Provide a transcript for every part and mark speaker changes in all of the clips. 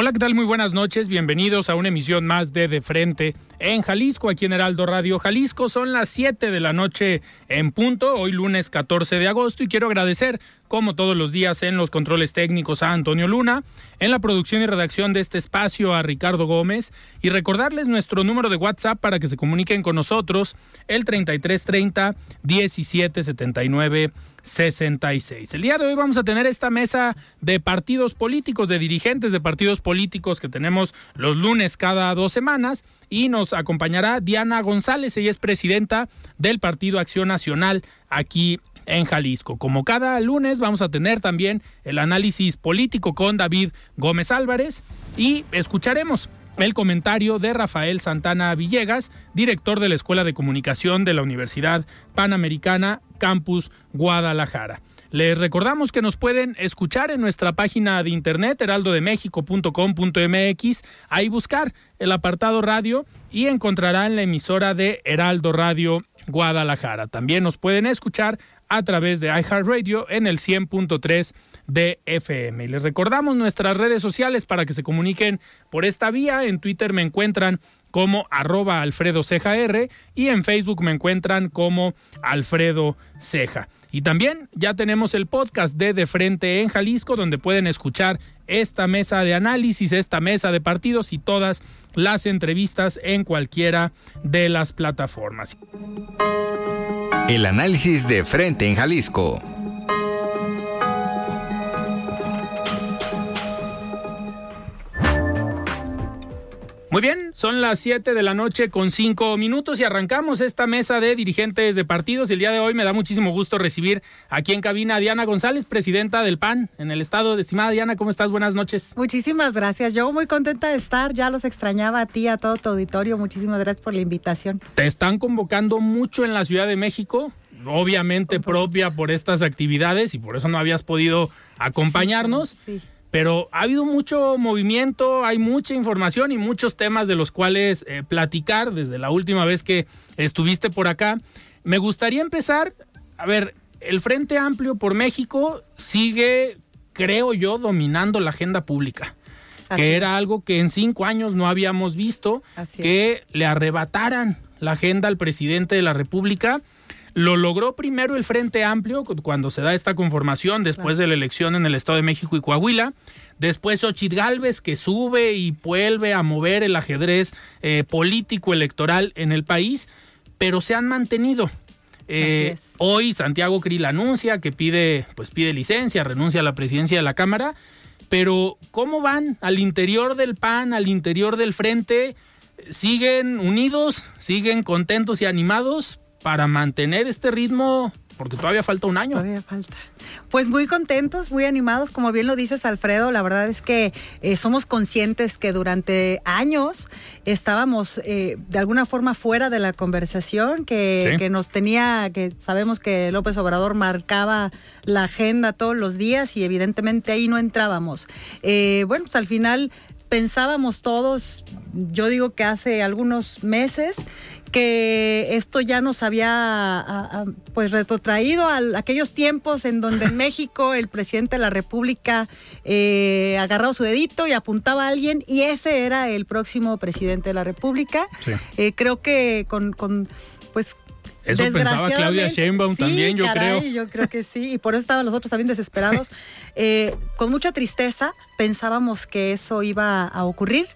Speaker 1: Hola, ¿qué tal? Muy buenas noches. Bienvenidos a una emisión más de De Frente en Jalisco, aquí en Heraldo Radio Jalisco. Son las 7 de la noche en punto, hoy lunes 14 de agosto, y quiero agradecer, como todos los días, en los controles técnicos a Antonio Luna, en la producción y redacción de este espacio a Ricardo Gómez, y recordarles nuestro número de WhatsApp para que se comuniquen con nosotros, el 3330 1779 66. El día de hoy vamos a tener esta mesa de partidos políticos, de dirigentes de partidos políticos que tenemos los lunes cada dos semanas y nos acompañará Diana González, ella es presidenta del Partido Acción Nacional aquí en Jalisco. Como cada lunes vamos a tener también el análisis político con David Gómez Álvarez y escucharemos el comentario de Rafael Santana Villegas, director de la Escuela de Comunicación de la Universidad Panamericana Campus Guadalajara. Les recordamos que nos pueden escuchar en nuestra página de internet heraldodemexico.com.mx, ahí buscar el apartado radio y encontrarán la emisora de Heraldo Radio Guadalajara. También nos pueden escuchar a través de iHeartRadio en el 100.3 de FM. Les recordamos nuestras redes sociales para que se comuniquen por esta vía. En Twitter me encuentran como arroba Alfredo Ceja y en Facebook me encuentran como Alfredo Ceja. Y también ya tenemos el podcast de De Frente en Jalisco, donde pueden escuchar esta mesa de análisis, esta mesa de partidos y todas las entrevistas en cualquiera de las plataformas.
Speaker 2: El análisis de Frente en Jalisco.
Speaker 1: Muy bien, son las 7 de la noche con 5 minutos y arrancamos esta mesa de dirigentes de partidos. El día de hoy me da muchísimo gusto recibir aquí en cabina a Diana González, presidenta del PAN en el estado. Estimada Diana, ¿cómo estás? Buenas noches.
Speaker 3: Muchísimas gracias. Yo muy contenta de estar. Ya los extrañaba a ti, a todo tu auditorio. Muchísimas gracias por la invitación.
Speaker 1: Te están convocando mucho en la Ciudad de México, obviamente propia por estas actividades y por eso no habías podido acompañarnos.
Speaker 3: Sí. sí
Speaker 1: pero ha habido mucho movimiento, hay mucha información y muchos temas de los cuales eh, platicar desde la última vez que estuviste por acá. Me gustaría empezar, a ver, el Frente Amplio por México sigue, creo yo, dominando la agenda pública. Así que era algo que en cinco años no habíamos visto,
Speaker 3: Así
Speaker 1: que
Speaker 3: es.
Speaker 1: le arrebataran la agenda al presidente de la República. Lo logró primero el Frente Amplio cuando se da esta conformación después
Speaker 3: Claro.
Speaker 1: de la elección en el Estado de México y Coahuila. Después Xochitl Galvez que sube y vuelve a mover el ajedrez eh, político electoral en el país, pero se han mantenido. Eh, hoy Santiago Krill anuncia que pide, pues pide licencia, renuncia a la presidencia de la Cámara, pero ¿cómo van al interior del PAN, al interior del Frente? ¿Siguen unidos? ¿Siguen contentos y animados para mantener este ritmo? Porque todavía falta un año.
Speaker 3: Todavía falta. Pues muy contentos, muy animados, como bien lo dices Alfredo, la verdad es que eh, somos conscientes que durante años estábamos eh, de alguna forma fuera de la conversación, que,
Speaker 1: Sí.
Speaker 3: que nos tenía, que sabemos que López Obrador marcaba la agenda todos los días y evidentemente ahí no entrábamos. Eh, bueno, pues al final pensábamos todos, yo digo que hace algunos meses, que esto ya nos había a- a, pues retrotraído a aquellos tiempos en donde en México el presidente de la República eh, agarraba su dedito y apuntaba a alguien y ese era el próximo presidente de la República.
Speaker 1: Sí.
Speaker 3: Eh, creo que con, con, pues
Speaker 1: Eso pensaba Claudia Sheinbaum también, yo creo.
Speaker 3: Yo creo que sí, y por eso estaban nosotros también desesperados. Eh, con mucha tristeza pensábamos que eso iba a ocurrir.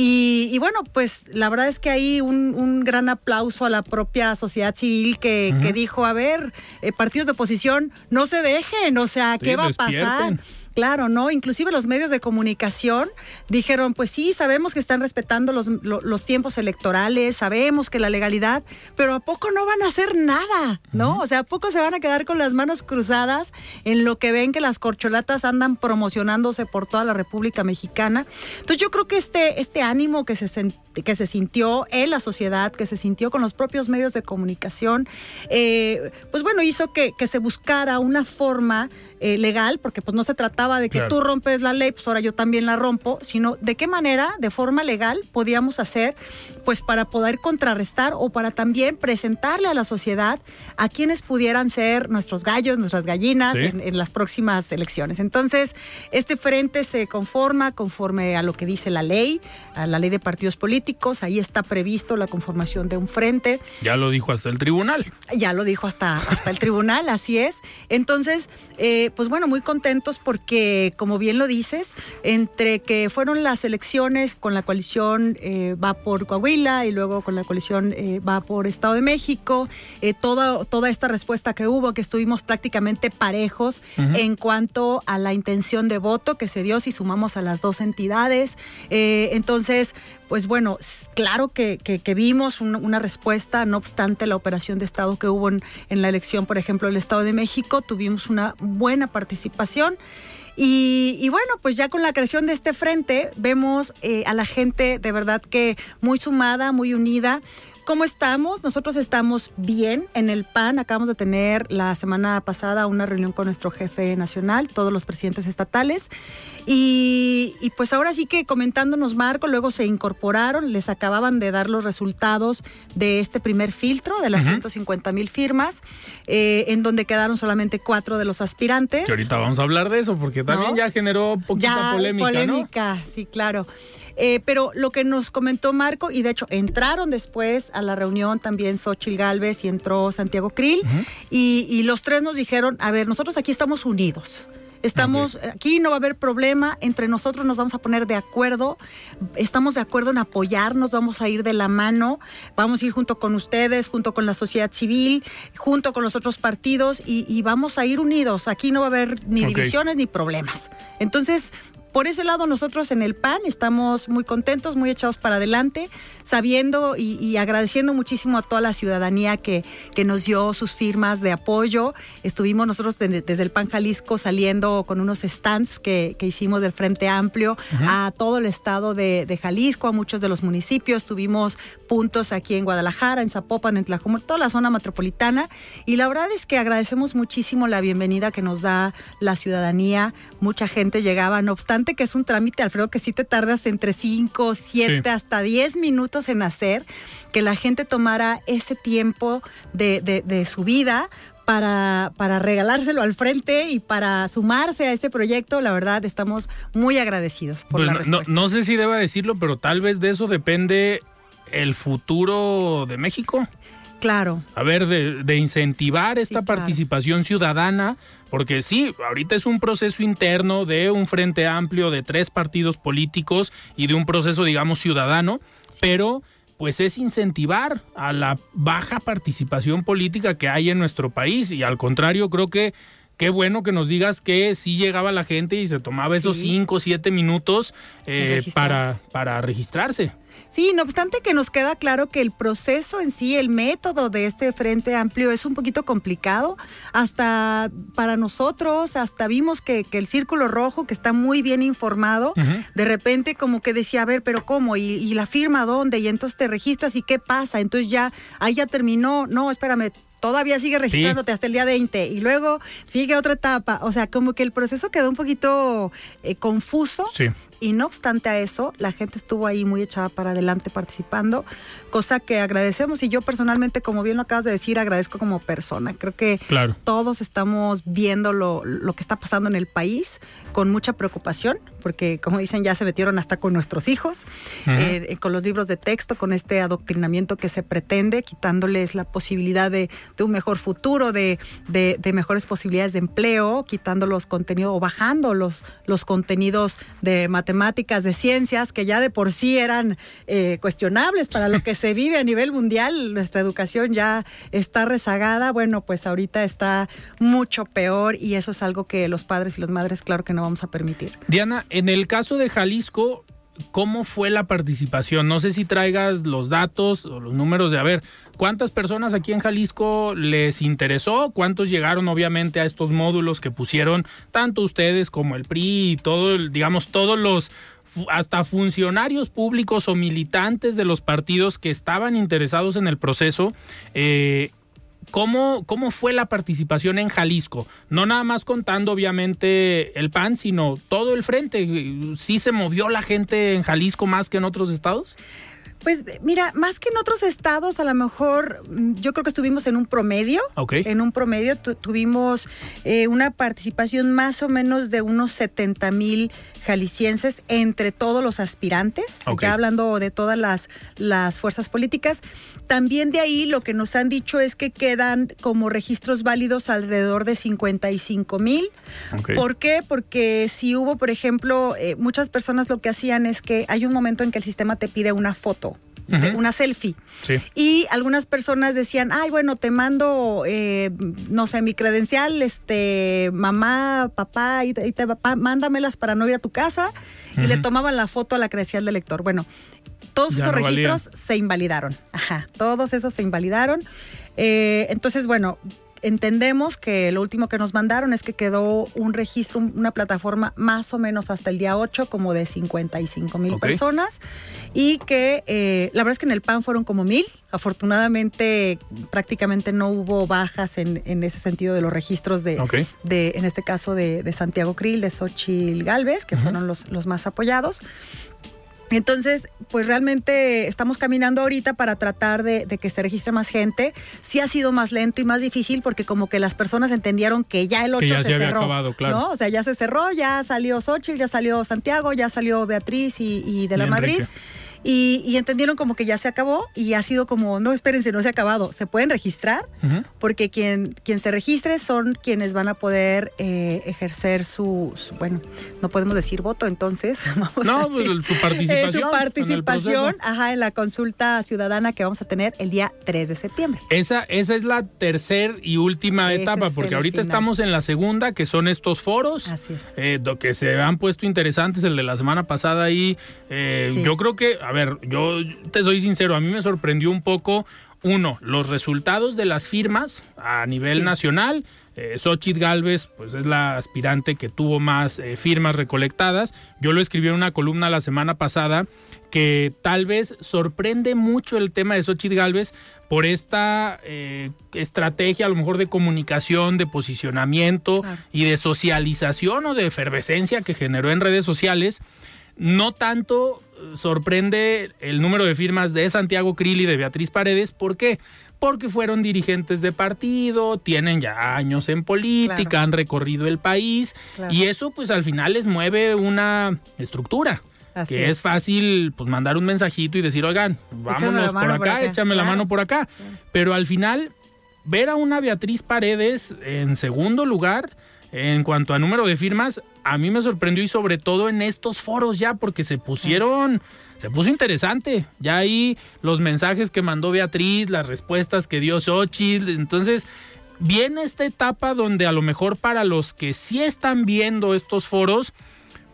Speaker 3: Y, bueno, pues la verdad es que hay un, gran aplauso a la propia sociedad civil que, dijo, a ver, eh, partidos de oposición, no se dejen, o sea, ¿qué va a pasar? Claro, ¿no? Inclusive los medios de comunicación dijeron, pues sí, sabemos que están respetando los, los, tiempos electorales, sabemos que la legalidad, pero ¿a poco no van a hacer nada? ¿No? O sea, ¿a poco se van a quedar con las manos cruzadas en lo que ven que las corcholatas andan promocionándose por toda la República Mexicana? Entonces yo creo que este, este ánimo que se, que se sintió en la sociedad, que se sintió con los propios medios de comunicación, eh, pues bueno, hizo que, que se buscara una forma eh, legal, porque pues no se trataba de que tú rompes la ley, pues ahora yo también la rompo, sino de qué manera, de forma legal, podíamos hacer, pues para poder contrarrestar o para también presentarle a la sociedad a quienes pudieran ser nuestros gallos, nuestras gallinas en, las próximas elecciones. Entonces, este frente se conforma conforme a lo que dice la ley, a la ley de partidos políticos, ahí está previsto la conformación de un frente.
Speaker 1: Ya lo dijo hasta el tribunal.
Speaker 3: Ya lo dijo hasta, hasta el tribunal, así es. Entonces, eh, pues bueno, muy contentos porque, como bien lo dices, entre que fueron las elecciones con la coalición eh, va por Coahuila y luego con la coalición eh, va por Estado de México, eh, toda, toda esta respuesta que hubo, que estuvimos prácticamente parejos en cuanto a la intención de voto que se dio si sumamos a las dos entidades. entonces, pues bueno, claro que, vimos una respuesta, no obstante la operación de Estado que hubo en, la elección, por ejemplo, del Estado de México, tuvimos una buena participación. Y, bueno, pues ya con la creación de este frente vemos eh, a la gente de verdad que muy sumada, muy unida. ¿Cómo estamos? Nosotros estamos bien en el PAN. Acabamos de tener la semana pasada una reunión con nuestro jefe nacional, todos los presidentes estatales. Y, pues ahora sí que comentándonos Marco, luego se incorporaron, les acababan de dar los resultados de este primer filtro de las 150 mil firmas, eh, en donde quedaron solamente cuatro de los aspirantes.
Speaker 1: Que ahorita vamos a hablar de eso, porque también ya generó poquita polémica.
Speaker 3: Polémica, sí, claro. Eh, pero lo que nos comentó Marco, y de hecho entraron después a la reunión también Xochil Gálvez y entró Santiago Krill, y, los tres nos dijeron, a ver, nosotros aquí estamos unidos. Estamos, aquí no va a haber problema, entre nosotros nos vamos a poner de acuerdo, estamos de acuerdo en apoyarnos, vamos a ir de la mano, vamos a ir junto con ustedes, junto con la sociedad civil, junto con los otros partidos y, vamos a ir unidos, aquí no va a haber ni divisiones ni problemas. Entonces, por ese lado nosotros en el PAN estamos muy contentos, muy echados para adelante, sabiendo y, agradeciendo muchísimo a toda la ciudadanía que, que, nos dio sus firmas de apoyo. Estuvimos nosotros desde el PAN Jalisco saliendo con unos stands que, hicimos del Frente Amplio a todo el estado de, Jalisco, a muchos de los municipios. Tuvimos puntos aquí en Guadalajara, en Zapopan, en Tlajumulco, toda la zona metropolitana. Y la verdad es que agradecemos muchísimo la bienvenida que nos da la ciudadanía. Mucha gente llegaba, no obstante que es un trámite, Alfredo, que sí te tardas entre 5, 7, hasta 10 minutos en hacer, que la gente tomara ese tiempo de, su vida para, para, regalárselo al frente y para sumarse a ese proyecto, la verdad estamos muy agradecidos por la
Speaker 1: respuesta. No, no, sé si deba decirlo, pero tal vez de eso depende el futuro de México.
Speaker 3: Claro.
Speaker 1: A ver, de, incentivar esta participación ciudadana, porque sí, ahorita es un proceso interno de un frente amplio de tres partidos políticos y de un proceso, digamos, ciudadano, pero pues es incentivar a la baja participación política que hay en nuestro país. Y al contrario creo que qué bueno que nos digas que sí llegaba la gente y se tomaba esos cinco o siete minutos eh, para, para registrarse.
Speaker 3: Sí, no obstante que nos queda claro que el proceso en sí, el método de este Frente Amplio es un poquito complicado. Hasta para nosotros, hasta vimos que, el Círculo Rojo, que está muy bien informado, de repente como que decía, a ver, pero ¿cómo? ¿Y, ¿Y, la firma dónde? Y entonces te registras y qué pasa. Entonces ya, ahí ya terminó. No, espérame, todavía sigue registrándote hasta el día 20 y luego sigue otra etapa. O sea, como que el proceso quedó un poquito eh, confuso. Y no obstante a eso, la gente estuvo ahí muy echada para adelante participando, cosa que agradecemos y yo personalmente, como bien lo acabas de decir, agradezco como persona. Creo que
Speaker 1: Claro.
Speaker 3: todos estamos viendo lo, lo que está pasando en el país con mucha preocupación, porque como dicen, ya se metieron hasta con nuestros hijos,
Speaker 1: Ujú.
Speaker 3: eh, con los libros de texto, con este adoctrinamiento que se pretende, quitándoles la posibilidad de, de un mejor futuro, de, de- de mejores posibilidades de empleo, quitando los contenidos o bajando los, los contenidos de matemáticas, de ciencias, que ya de por sí eran eh, cuestionables para lo que se vive a nivel mundial. Nuestra educación ya está rezagada. Bueno, pues ahorita está mucho peor y eso es algo que los padres y las madres, claro que no vamos a permitir.
Speaker 1: Diana, en el caso de Jalisco, ¿cómo fue la participación? No sé si traigas los datos o los números de, a ver, ¿cuántas personas aquí en Jalisco les interesó? ¿Cuántos llegaron obviamente a estos módulos que pusieron tanto ustedes como el PRI y todo, digamos, todos los hasta funcionarios públicos o militantes de los partidos que estaban interesados en el proceso? Eh, ¿Cómo, ¿Cómo fue la participación en Jalisco? No nada más contando, obviamente, el PAN, sino todo el frente. ¿Sí se movió la gente en Jalisco más que en otros estados?
Speaker 3: Pues mira, más que en otros estados, a lo mejor mm, yo creo que estuvimos en un promedio.
Speaker 1: Ok.
Speaker 3: En un promedio tu- tuvimos eh, una participación más o menos de unos 70 mil jaliscienses entre todos los aspirantes, ya hablando de todas las, las fuerzas políticas. También de ahí lo que nos han dicho es que quedan como registros válidos alrededor de 55 mil. ¿Por qué? Porque si hubo, por ejemplo, eh, muchas personas lo que hacían es que hay un momento en que el sistema te pide una foto, una selfie.
Speaker 1: Sí.
Speaker 3: Y algunas personas decían, ay, bueno, te mando, eh, no sé, mi credencial, este, mamá, papá, y te, y te- pa- mándamelas para no ir a tu casa. Y le tomaban la foto a la credencial del lector. Bueno, todos
Speaker 1: Ya
Speaker 3: esos
Speaker 1: no valían.
Speaker 3: registros se invalidaron. Ajá, todos esos se invalidaron. Eh, entonces, bueno, entendemos que lo último que nos mandaron es que quedó un registro, un- una plataforma más o menos hasta el día 8, como de 55 mil personas, y que eh, la verdad es que en el PAN fueron como mil. Afortunadamente, prácticamente no hubo bajas en, en ese sentido de los registros de, de en este caso de, de Santiago Krill, de Xochil Galvez, que fueron los, los más apoyados. Entonces, pues realmente estamos caminando ahorita para tratar de, de que se registre más gente. Sí ha sido más lento y más difícil porque como que las personas entendieron que ya el 8
Speaker 1: Que ya
Speaker 3: se,
Speaker 1: se había
Speaker 3: cerró.
Speaker 1: acabado, claro.
Speaker 3: ¿no? O sea, ya se cerró, ya salió Xochitl, ya salió Santiago, ya salió Beatriz y, y de
Speaker 1: Y
Speaker 3: la Madrid.
Speaker 1: Enrique.
Speaker 3: Y, y entendieron como que ya se acabó y ha sido como, no, espérense, no se ha acabado. Se pueden registrar porque quien, quien se registre son quienes van a poder eh, ejercer su, su- bueno, no podemos decir voto, entonces vamos a
Speaker 1: No,
Speaker 3: decir,
Speaker 1: pues, su
Speaker 3: eh,
Speaker 1: participación.
Speaker 3: su
Speaker 1: en el
Speaker 3: participación,
Speaker 1: proceso.
Speaker 3: ajá, en la consulta ciudadana que vamos a tener el día 3 de septiembre.
Speaker 1: Esa, esa es la tercera y última
Speaker 3: Ese
Speaker 1: etapa, porque ahorita
Speaker 3: final.
Speaker 1: estamos en la segunda, que son estos foros.
Speaker 3: Así es.
Speaker 1: eh, lo que se han puesto interesantes, el de la semana pasada ahí. eh,
Speaker 3: Sí.
Speaker 1: Yo creo que, a ver, yo te soy sincero, a mí me sorprendió un poco, uno, los resultados de las firmas a nivel
Speaker 3: Sí.
Speaker 1: nacional. Eh, Xochitl Galvez, pues es la aspirante que tuvo más eh, firmas recolectadas. Yo lo escribí en una columna la semana pasada que tal vez sorprende mucho el tema de Xochitl Galvez por esta eh, estrategia a lo mejor de comunicación, de posicionamiento y de socialización o de efervescencia que generó en redes sociales. No tanto eh, sorprende el número de firmas de Santiago Krill y de Beatriz Paredes. ¿Por qué? Porque fueron dirigentes de partido, tienen ya años en política,
Speaker 3: Claro.
Speaker 1: han recorrido el país
Speaker 3: Claro.
Speaker 1: y eso pues al final les mueve una estructura.
Speaker 3: Así
Speaker 1: que es. fácil pues mandar un mensajito y decir, oigan, vámonos por acá,
Speaker 3: por acá".
Speaker 1: échame la mano por acá. Pero al final, ver a una Beatriz Paredes en segundo lugar en cuanto a número de firmas, a mí me sorprendió y sobre todo en estos foros ya, porque se pusieron, se puso interesante. Ya ahí los mensajes que mandó Beatriz, las respuestas que dio Xochitl, entonces viene esta etapa donde a lo mejor para los que sí están viendo estos foros,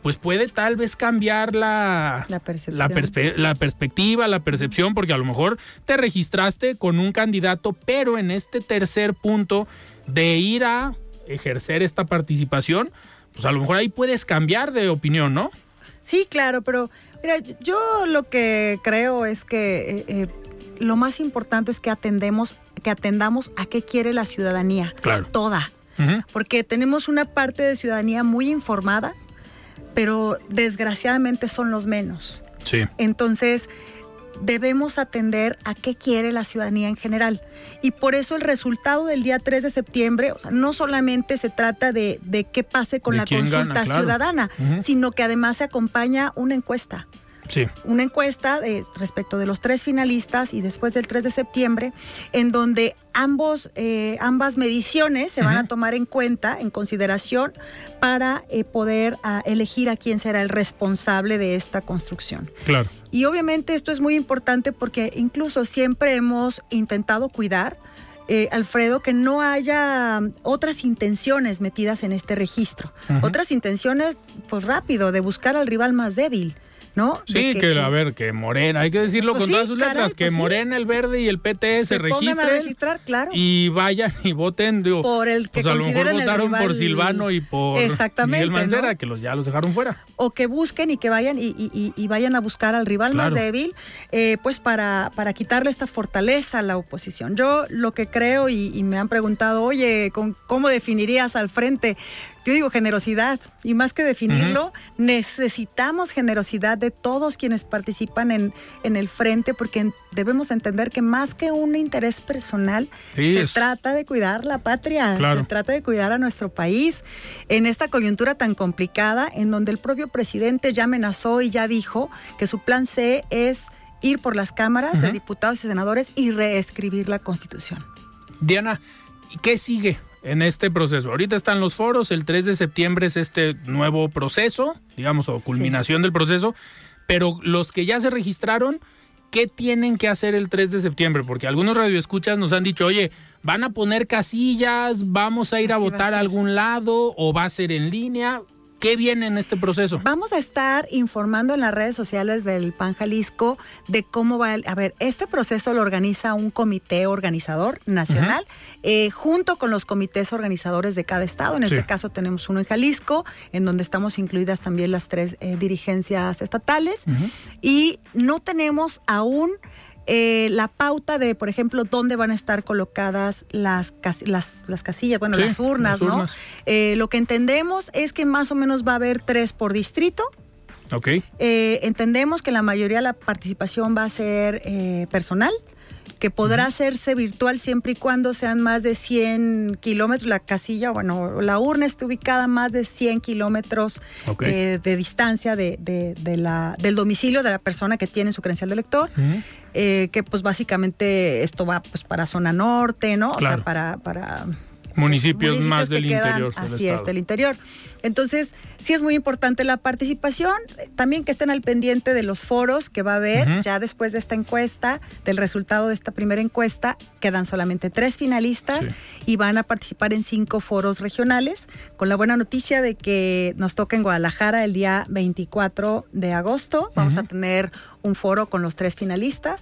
Speaker 1: pues puede tal vez cambiar la,
Speaker 3: La percepción.
Speaker 1: la, perspe- la perspectiva, la percepción, porque a lo mejor te registraste con un candidato, pero en este tercer punto de ir a ejercer esta participación, pues a lo mejor ahí puedes cambiar de opinión, ¿no?
Speaker 3: Sí, claro, pero mira, yo lo que creo es que eh, eh, lo más importante es que atendemos, que atendamos a qué quiere la ciudadanía.
Speaker 1: Claro.
Speaker 3: Toda. Porque tenemos una parte de ciudadanía muy informada, pero desgraciadamente son los menos.
Speaker 1: Sí.
Speaker 3: Entonces, debemos atender a qué quiere la ciudadanía en general. Y por eso el resultado del día 3 de septiembre, o sea, no solamente se trata de, de qué pase con
Speaker 1: De
Speaker 3: la consulta
Speaker 1: gana, claro.
Speaker 3: ciudadana, sino que además se acompaña una encuesta
Speaker 1: Sí.
Speaker 3: una encuesta de- respecto de los tres finalistas y después del 3 de septiembre, en donde ambos, eh, ambas mediciones se van a tomar en cuenta, en consideración, para eh, poder ah, elegir a quién será el responsable de esta construcción.
Speaker 1: Claro.
Speaker 3: Y obviamente esto es muy importante porque incluso siempre hemos intentado cuidar, eh, Alfredo, que no haya mm, otras intenciones metidas en este registro. Otras intenciones, pues rápido, de buscar al rival más débil, ¿no?
Speaker 1: Sí, que, a ver, que Morena, hay que decirlo
Speaker 3: Pues
Speaker 1: con
Speaker 3: sí,
Speaker 1: todas sus
Speaker 3: caray,
Speaker 1: letras, que
Speaker 3: pues sí.
Speaker 1: Morena, el verde y el PT se,
Speaker 3: se pongan a
Speaker 1: registren
Speaker 3: registrar, claro.
Speaker 1: y vayan y voten. Digo,
Speaker 3: por el que
Speaker 1: pues a lo mejor votaron por
Speaker 3: rival-
Speaker 1: Silvano y por
Speaker 3: Exactamente,
Speaker 1: Miguel Mancera,
Speaker 3: ¿no?
Speaker 1: que los ya los dejaron fuera.
Speaker 3: o que busquen y que vayan y, y- y- y vayan a buscar al rival
Speaker 1: Claro.
Speaker 3: más débil, eh, pues para, para quitarle esta fortaleza a la oposición. Yo lo que creo, y, y me han preguntado, oye, ¿con, ¿cómo definirías al frente? Yo digo generosidad, y más que definirlo, necesitamos generosidad de todos quienes participan en, en el frente, porque en- debemos entender que más que un interés personal,
Speaker 1: Sí,
Speaker 3: se
Speaker 1: es-
Speaker 3: trata de cuidar la patria,
Speaker 1: Claro.
Speaker 3: se trata de cuidar a nuestro país. En esta coyuntura tan complicada en donde el propio presidente ya amenazó y ya dijo que su plan C es ir por las cámaras de diputados y senadores y reescribir la constitución.
Speaker 1: Diana, ¿y ¿qué sigue en este proceso? Ahorita están los foros, el 3 de septiembre es este nuevo proceso, digamos, o culminación del proceso, pero los que ya se registraron, ¿qué tienen que hacer el 3 de septiembre? Porque algunos radioescuchas nos han dicho, oye, ¿van a poner casillas? ¿Vamos a ir a
Speaker 3: Así va a
Speaker 1: votar a,
Speaker 3: ser.
Speaker 1: algún lado? ¿O va a ser en línea? ¿Qué viene en este proceso?
Speaker 3: Vamos a estar informando en las redes sociales del PAN Jalisco de cómo va. el- a ver, este proceso lo organiza un comité organizador nacional eh, junto con los comités organizadores de cada estado. En
Speaker 1: Sí.
Speaker 3: este caso tenemos uno en Jalisco, en donde estamos incluidas también las tres eh, dirigencias estatales. Y no tenemos aún eh, la pauta de, por ejemplo, dónde van a estar colocadas las, cas- las, las casillas, bueno,
Speaker 1: Sí,
Speaker 3: las urnas,
Speaker 1: las
Speaker 3: ¿no?
Speaker 1: urnas.
Speaker 3: Eh, lo que entendemos es que más o menos va a haber tres por distrito.
Speaker 1: Ok,
Speaker 3: Eh, entendemos que la mayoría de la participación va a ser personal, que podrá hacerse virtual siempre y cuando sean más de 100 kilómetros. La casilla, bueno, la urna está ubicada a más de 100 kilómetros eh, de distancia de, de- de la, del domicilio de la persona que tiene su credencial de elector. Eh, que pues básicamente esto va pues para zona norte, ¿no? O sea, para... para
Speaker 1: municipios, más del
Speaker 3: quedan,
Speaker 1: interior del
Speaker 3: así
Speaker 1: estado.
Speaker 3: es, del interior. Entonces, sí es muy importante la participación, también que estén al pendiente de los foros que va a haber ya después de esta encuesta, del resultado de esta primera encuesta, quedan solamente tres finalistas
Speaker 1: Sí.
Speaker 3: y van a participar en cinco foros regionales, con la buena noticia de que nos toca en Guadalajara el día 24 de agosto, vamos a tener un foro con los tres finalistas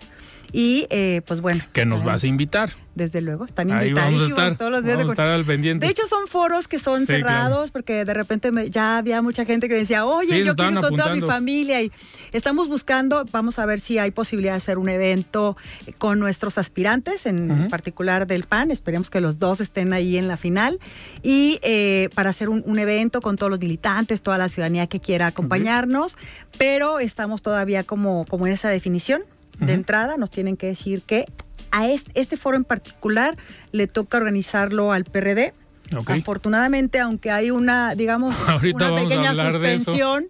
Speaker 3: y eh, pues bueno.
Speaker 1: Que nos vas a invitar.
Speaker 3: Desde luego, están
Speaker 1: Ahí vamos a
Speaker 3: invitadísimos
Speaker 1: estar.
Speaker 3: todos los días de
Speaker 1: a estar al pendiente.
Speaker 3: de hecho, son foros que son
Speaker 1: Sí,
Speaker 3: cerrados porque de repente me- ya había mucha gente que me decía, oye,
Speaker 1: Sí,
Speaker 3: yo quiero ir con toda mi familia y estamos buscando, vamos a ver si hay posibilidad de hacer un evento con nuestros aspirantes, en particular del PAN, esperemos que los dos estén ahí en la final y eh, para hacer un, un evento con todos los militantes, toda la ciudadanía que quiera acompañarnos, pero estamos todavía como, como en esa definición de entrada, nos tienen que decir que a este, este foro en particular le toca organizarlo al PRD. Afortunadamente, aunque hay una, digamos,
Speaker 1: Ahorita
Speaker 3: una pequeña suspensión,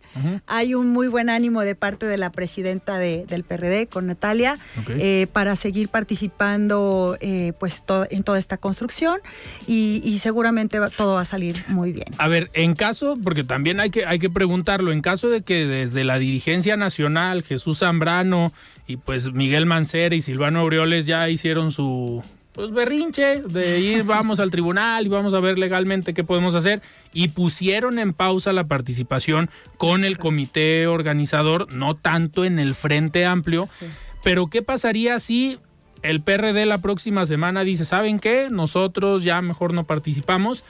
Speaker 3: hay un muy buen ánimo de parte de la presidenta de- del PRD, con Natalia, eh, para seguir participando eh, pues to- en toda esta construcción y, y seguramente va- todo va a salir muy bien.
Speaker 1: A ver, en caso, porque también hay que, hay que preguntarlo, en caso de que desde la dirigencia nacional, Jesús Zambrano y pues Miguel Mancera y Silvano Aureoles ya hicieron su pues berrinche de ir, vamos al tribunal y vamos a ver legalmente qué podemos hacer y pusieron en pausa la participación con el comité organizador, no tanto en el Frente Amplio,
Speaker 3: Sí.
Speaker 1: pero ¿qué pasaría si el PRD la próxima semana dice, ¿saben qué? Nosotros ya mejor no participamos.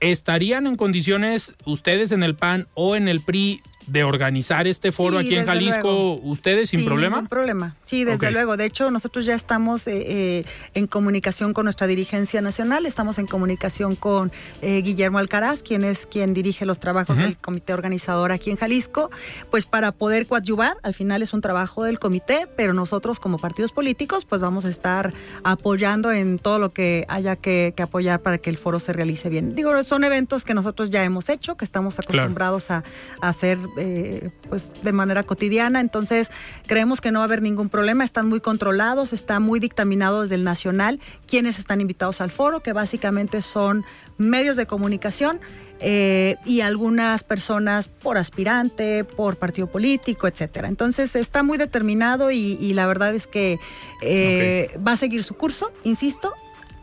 Speaker 1: ¿Estarían en condiciones ustedes en el PAN o en el PRI de organizar este foro aquí en Jalisco, ustedes sin problema.
Speaker 3: Sin problema, sí, desde luego. De hecho, nosotros ya estamos eh, eh, en comunicación con nuestra dirigencia nacional, estamos en comunicación con eh, Guillermo Alcaraz, quien es quien dirige los trabajos del comité organizador aquí en Jalisco, pues para poder coadyuvar, al final es un trabajo del comité, pero nosotros como partidos políticos, pues vamos a estar apoyando en todo lo que haya que, apoyar para que el foro se realice bien. Digo, son eventos que nosotros ya hemos hecho, que estamos acostumbrados a, a hacer eh, pues de manera cotidiana. Entonces, creemos que no va a haber ningún problema. Están muy controlados, está muy dictaminado desde el nacional quienes están invitados al foro, que básicamente son medios de comunicación. Eh, y algunas personas por aspirante, por partido político, etcétera. Entonces está muy determinado y, la verdad es que eh, va a seguir su curso, insisto,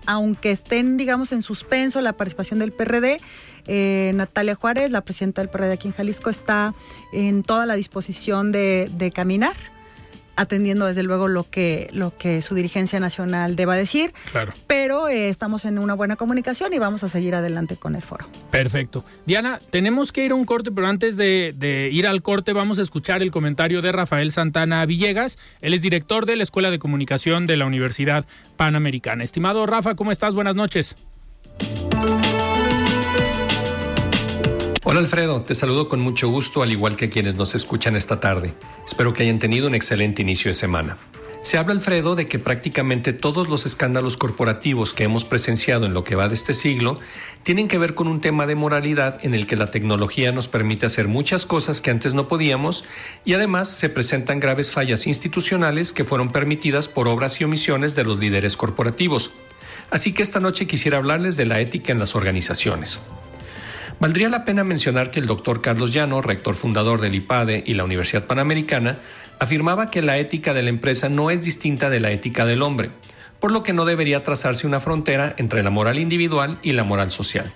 Speaker 3: aunque estén, digamos, en suspenso la participación del PRD. Eh, Natalia Juárez, la presidenta del PRD aquí en Jalisco, está en toda la disposición de, caminar atendiendo desde luego lo que lo que su dirigencia nacional deba decir.
Speaker 1: Claro.
Speaker 3: Pero eh, estamos en una buena comunicación y vamos a seguir adelante con el foro.
Speaker 1: Perfecto. Diana, tenemos que ir a un corte, pero antes de, de, ir al corte vamos a escuchar el comentario de Rafael Santana Villegas. Él es director de la Escuela de Comunicación de la Universidad Panamericana. Estimado Rafa, ¿cómo estás? Buenas noches.
Speaker 4: Hola Alfredo, te saludo con mucho gusto al igual que quienes nos escuchan esta tarde. Espero que hayan tenido un excelente inicio de semana. Se habla, Alfredo, de que prácticamente todos los escándalos corporativos que hemos presenciado en lo que va de este siglo tienen que ver con un tema de moralidad en el que la tecnología nos permite hacer muchas cosas que antes no podíamos y además se presentan graves fallas institucionales que fueron permitidas por obras y omisiones de los líderes corporativos. Así que esta noche quisiera hablarles de la ética en las organizaciones. Valdría la pena mencionar que el doctor Carlos Llano, rector fundador del IPADE y la Universidad Panamericana, afirmaba que la ética de la empresa no es distinta de la ética del hombre, por lo que no debería trazarse una frontera entre la moral individual y la moral social.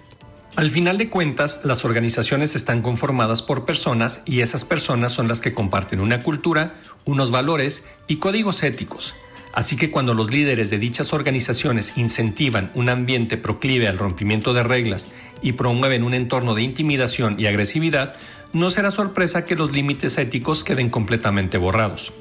Speaker 4: Al final de cuentas, las organizaciones están conformadas por personas y esas personas son las que comparten una cultura, unos valores y códigos éticos, Así que cuando los líderes de dichas organizaciones incentivan un ambiente proclive al rompimiento de reglas y promueven un entorno de intimidación y agresividad, no será sorpresa que los límites éticos queden completamente borrados.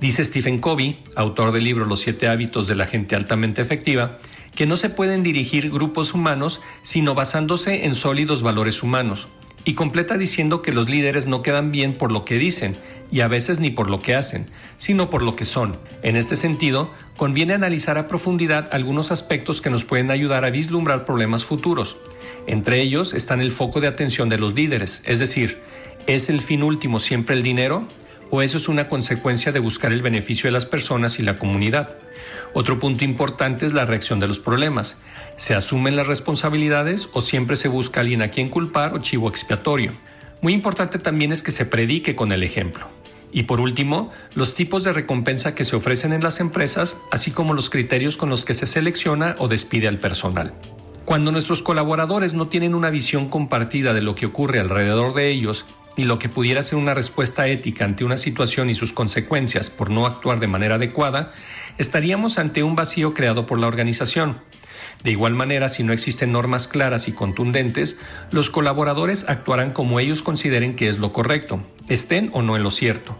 Speaker 4: Dice Stephen Covey, autor del libro Los siete hábitos de la gente altamente efectiva, que no se pueden dirigir grupos humanos sino basándose en sólidos valores humanos, y completa diciendo que los líderes no quedan bien por lo que dicen, y a veces ni por lo que hacen, sino por lo que son. En este sentido, conviene analizar a profundidad algunos aspectos que nos pueden ayudar a vislumbrar problemas futuros. Entre ellos están el foco de atención de los líderes, es decir, ¿es el fin último siempre el dinero? ¿O eso es una consecuencia de buscar el beneficio de las personas y la comunidad? Otro punto importante es la reacción de los problemas. ¿Se asumen las responsabilidades o siempre se busca alguien a quien culpar o chivo expiatorio? Muy importante también es que se predique con el ejemplo. Y por último, los tipos de recompensa que se ofrecen en las empresas, así como los criterios con los que se selecciona o despide al personal. Cuando nuestros colaboradores no tienen una visión compartida de lo que ocurre alrededor de ellos y lo que pudiera ser una respuesta ética ante una situación y sus consecuencias por no actuar de manera adecuada, estaríamos ante un vacío creado por la organización. De igual manera, si no existen normas claras y contundentes, los colaboradores actuarán como ellos consideren que es lo correcto, estén o no en lo cierto.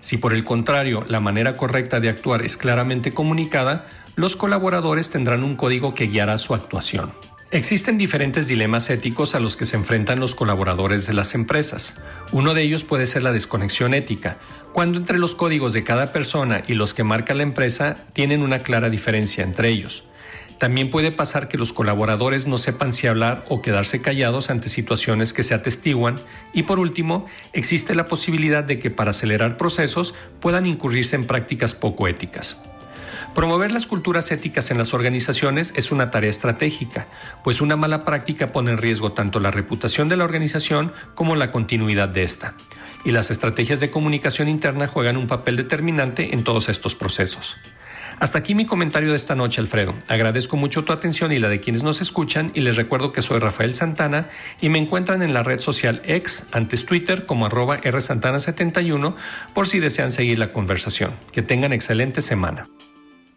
Speaker 4: Si por el contrario la manera correcta de actuar es claramente comunicada, los colaboradores tendrán un código que guiará su actuación. Existen diferentes dilemas éticos a los que se enfrentan los colaboradores de las empresas. Uno de ellos puede ser la desconexión ética, cuando entre los códigos de cada persona y los que marca la empresa tienen una clara diferencia entre ellos. También puede pasar que los colaboradores no sepan si hablar o quedarse callados ante situaciones que se atestiguan. Y por último, existe la posibilidad de que para acelerar procesos puedan incurrirse en prácticas poco éticas. Promover las culturas éticas en las organizaciones es una tarea estratégica, pues una mala práctica pone en riesgo tanto la reputación de la organización como la continuidad de esta. Y las estrategias de comunicación interna juegan un papel determinante en todos estos procesos. Hasta aquí mi comentario de esta noche, Alfredo. Agradezco mucho tu atención y la de quienes nos escuchan y les recuerdo que soy Rafael Santana y me encuentran en la red social X, antes Twitter, como arroba rsantana71 por si desean seguir la conversación. Que tengan excelente semana.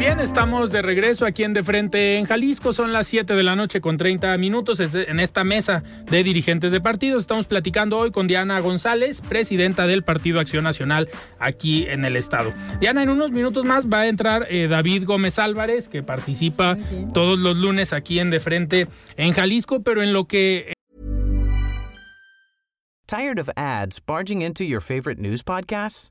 Speaker 1: Bien, estamos de regreso aquí en De Frente en Jalisco. Son las 7 de la noche con 30 minutos en esta mesa de dirigentes de partidos. Estamos platicando hoy con Diana González, presidenta del Partido Acción Nacional aquí en el estado. Diana, en unos minutos más va a entrar eh, David Gómez Álvarez, que participa todos los lunes aquí en De Frente en Jalisco, pero en lo que...
Speaker 5: ¿Tired of ads barging into your favorite news podcasts?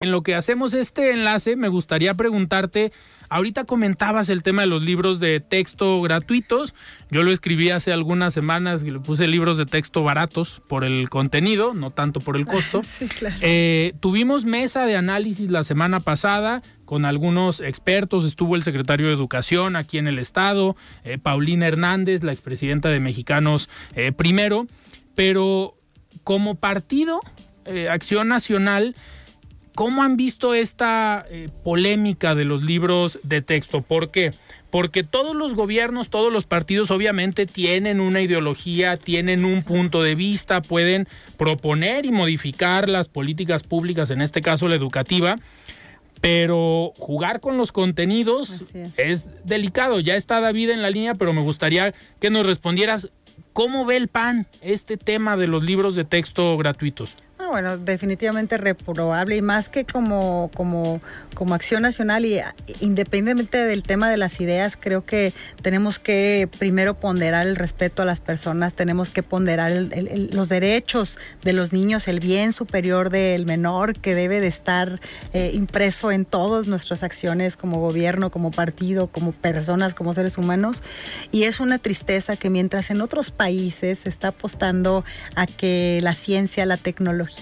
Speaker 1: En lo que hacemos este enlace, me gustaría preguntarte Ahorita comentabas el tema de los libros de texto gratuitos. Yo lo escribí hace algunas semanas y le puse libros de texto baratos por el contenido, no tanto por el costo. Eh, tuvimos mesa de análisis la semana pasada con algunos expertos. Estuvo el secretario de Educación aquí en el Estado, eh, Paulina Hernández, la expresidenta de Mexicanos eh, Primero. Pero como partido, Acción Nacional, ¿Cómo han visto esta eh, polémica de los libros de texto? ¿Por qué? Porque todos los gobiernos, todos los partidos obviamente tienen una ideología, tienen un punto de vista, pueden proponer y modificar las políticas públicas, en este caso la educativa, pero jugar con los contenidos es. delicado. Ya está David en la línea, pero me gustaría que nos respondieras cómo ve el PAN este tema de los libros de texto gratuitos.
Speaker 3: Ah, bueno, definitivamente reprobable y más que como, como, como acción nacional y independientemente del tema de las ideas, creo que tenemos que primero ponderar el respeto a las personas, tenemos que ponderar los derechos de los niños, el bien superior del menor que debe de estar eh, impreso en todas nuestras acciones como gobierno, como partido, como personas, como seres humanos. Y es una tristeza que mientras en otros países se está apostando a que la ciencia, la tecnología,